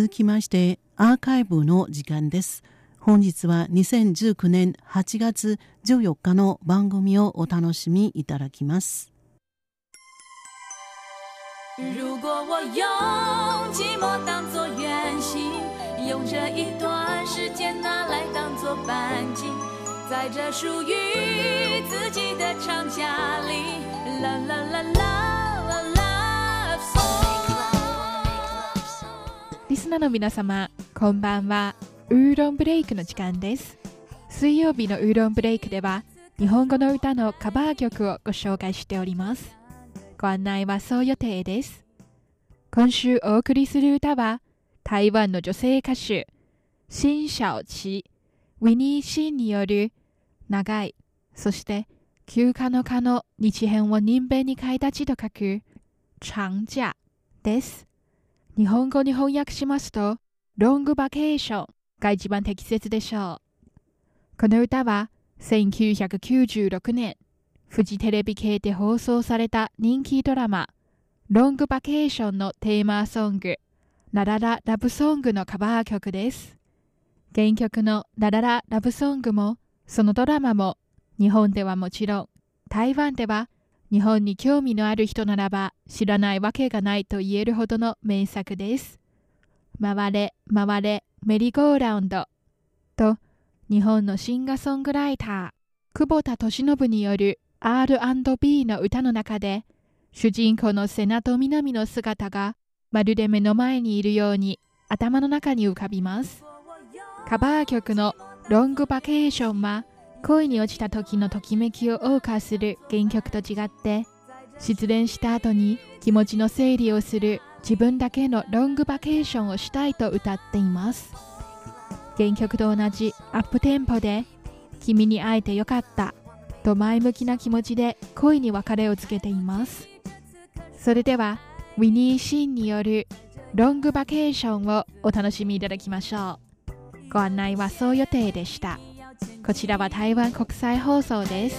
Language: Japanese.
続きましてアーカイブの時間です。本日は2019年8月14日の番組をお楽しみいただきます。如果我用寂寞当作原型用这一段时间拿来当作半径在这属于自己的长假里啦啦啦啦。スナーの皆様こんばんはウーロンブレイクの時間です水曜日のウーロンブレイクでは日本語の歌のカバー曲をご紹介しておりますご案内はそう予定です。今週お送りする歌は、台湾の女性歌手、新小琪、ウィニー・シンによる、長い、そして休暇の蚊の日編を人弁に変えた字と書く、長假です。日本語に翻訳しますと、ロングバケーションが一番適切でしょう。この歌は1996年フジテレビ系で放送された人気ドラマロングバケーションのテーマソングララララブソングのカバー曲です原曲のララララブソングもそのドラマも日本ではもちろん台湾では日本に興味のある人ならば知らないわけがないと言えるほどの名作です。回れ回れメリーゴーラウンド。と日本のシンガーソングライター久保田利伸による R&B の歌の中で主人公の瀬名と南の姿がまるで目の前にいるように頭の中に浮かびます。カバー曲のロングバケーションは恋に落ちた時のときめきを謳歌する原曲と違って失恋した後に気持ちの整理をする自分だけのロングバケーションをしたいと歌っています。原曲と同じアップテンポで君に会えてよかったと前向きな気持ちで恋に別れをつけています。それではウィニー・シーンによるロングバケーションをお楽しみいただきましょう。ご案内はそう予定でした。こちらは台湾国際放送です。